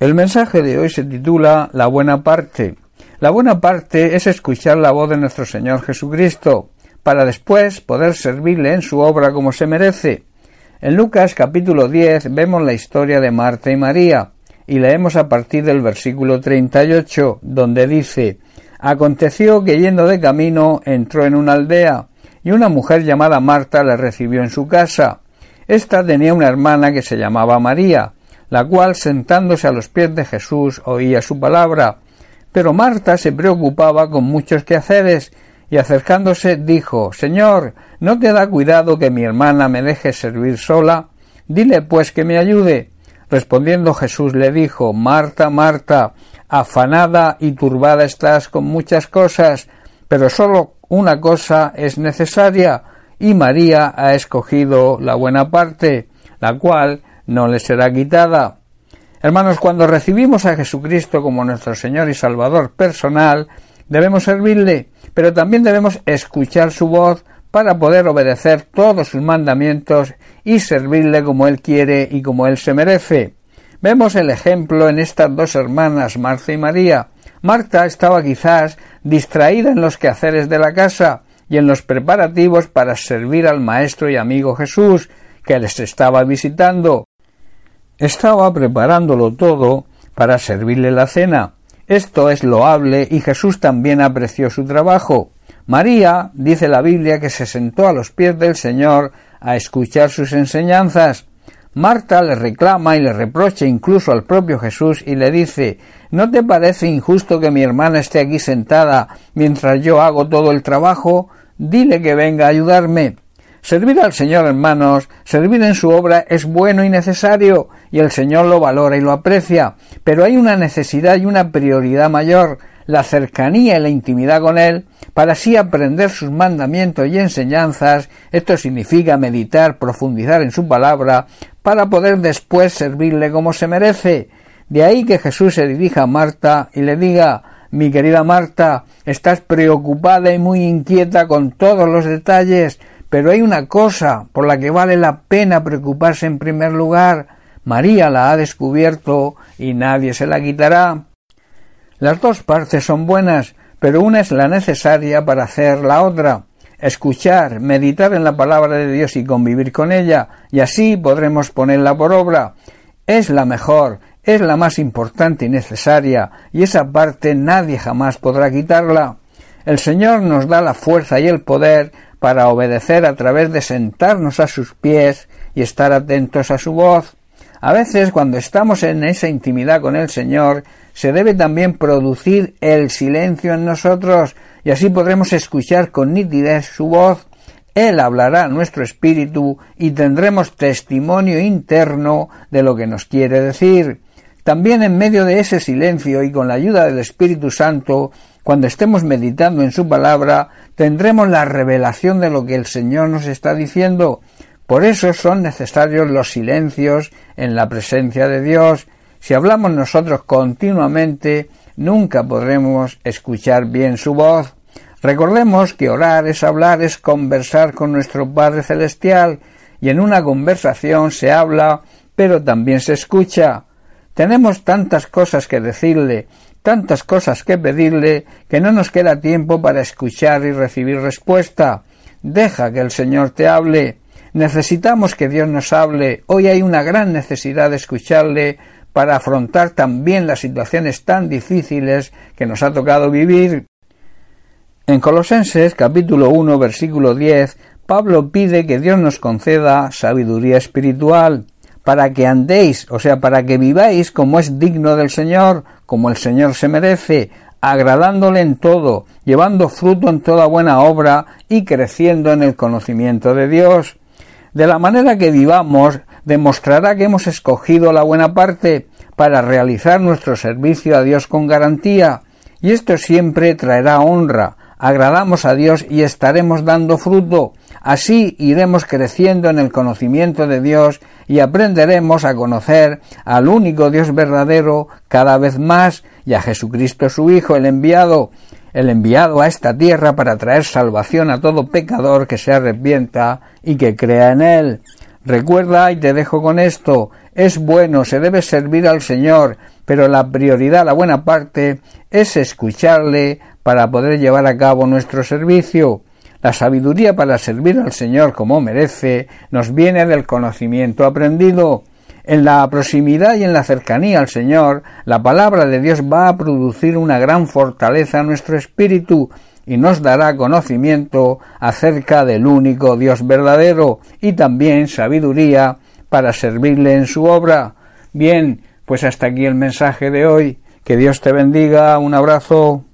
El mensaje de hoy se titula La buena parte. La buena parte es escuchar la voz de nuestro Señor Jesucristo, para después poder servirle en su obra como se merece. En Lucas capítulo 10 vemos la historia de Marta y María, y leemos a partir del versículo 38, donde dice Aconteció que yendo de camino entró en una aldea, y una mujer llamada Marta le recibió en su casa. Esta tenía una hermana que se llamaba María, la cual sentándose a los pies de Jesús oía su palabra. Pero Marta se preocupaba con muchos quehaceres, y acercándose dijo Señor, ¿no te da cuidado que mi hermana me deje servir sola? Dile pues que me ayude. Respondiendo Jesús le dijo Marta, Marta, afanada y turbada estás con muchas cosas, pero sólo una cosa es necesaria, y María ha escogido la buena parte, la cual no le será quitada. Hermanos, cuando recibimos a Jesucristo como nuestro Señor y Salvador personal, debemos servirle, pero también debemos escuchar su voz para poder obedecer todos sus mandamientos y servirle como Él quiere y como Él se merece. Vemos el ejemplo en estas dos hermanas, Marta y María. Marta estaba quizás distraída en los quehaceres de la casa y en los preparativos para servir al Maestro y amigo Jesús, que les estaba visitando. Estaba preparándolo todo para servirle la cena. Esto es loable y Jesús también apreció su trabajo. María, dice la Biblia, que se sentó a los pies del Señor a escuchar sus enseñanzas. Marta le reclama y le reprocha incluso al propio Jesús y le dice ¿No te parece injusto que mi hermana esté aquí sentada mientras yo hago todo el trabajo? Dile que venga a ayudarme. Servir al Señor, hermanos, servir en su obra es bueno y necesario, y el Señor lo valora y lo aprecia, pero hay una necesidad y una prioridad mayor, la cercanía y la intimidad con Él, para así aprender sus mandamientos y enseñanzas, esto significa meditar, profundizar en su palabra, para poder después servirle como se merece. De ahí que Jesús se dirija a Marta y le diga mi querida Marta, estás preocupada y muy inquieta con todos los detalles, pero hay una cosa por la que vale la pena preocuparse en primer lugar. María la ha descubierto y nadie se la quitará. Las dos partes son buenas, pero una es la necesaria para hacer la otra. Escuchar, meditar en la palabra de Dios y convivir con ella, y así podremos ponerla por obra. Es la mejor, es la más importante y necesaria, y esa parte nadie jamás podrá quitarla. El Señor nos da la fuerza y el poder para obedecer a través de sentarnos a sus pies y estar atentos a su voz. A veces cuando estamos en esa intimidad con el Señor, se debe también producir el silencio en nosotros y así podremos escuchar con nitidez su voz. Él hablará a nuestro espíritu y tendremos testimonio interno de lo que nos quiere decir. También en medio de ese silencio y con la ayuda del Espíritu Santo cuando estemos meditando en su palabra, tendremos la revelación de lo que el Señor nos está diciendo. Por eso son necesarios los silencios en la presencia de Dios. Si hablamos nosotros continuamente, nunca podremos escuchar bien su voz. Recordemos que orar es hablar, es conversar con nuestro Padre Celestial, y en una conversación se habla, pero también se escucha. Tenemos tantas cosas que decirle, tantas cosas que pedirle que no nos queda tiempo para escuchar y recibir respuesta. Deja que el Señor te hable. Necesitamos que Dios nos hable. Hoy hay una gran necesidad de escucharle para afrontar también las situaciones tan difíciles que nos ha tocado vivir. En Colosenses capítulo 1 versículo 10 Pablo pide que Dios nos conceda sabiduría espiritual para que andéis, o sea, para que viváis como es digno del Señor, como el Señor se merece, agradándole en todo, llevando fruto en toda buena obra y creciendo en el conocimiento de Dios. De la manera que vivamos, demostrará que hemos escogido la buena parte para realizar nuestro servicio a Dios con garantía, y esto siempre traerá honra, agradamos a Dios y estaremos dando fruto. Así iremos creciendo en el conocimiento de Dios y aprenderemos a conocer al único Dios verdadero cada vez más y a Jesucristo su Hijo, el enviado, el enviado a esta tierra para traer salvación a todo pecador que se arrepienta y que crea en él. Recuerda y te dejo con esto, es bueno, se debe servir al Señor, pero la prioridad, la buena parte, es escucharle para poder llevar a cabo nuestro servicio. La sabiduría para servir al Señor como merece nos viene del conocimiento aprendido. En la proximidad y en la cercanía al Señor, la palabra de Dios va a producir una gran fortaleza en nuestro espíritu y nos dará conocimiento acerca del único Dios verdadero y también sabiduría para servirle en su obra. Bien, pues hasta aquí el mensaje de hoy. Que Dios te bendiga. Un abrazo.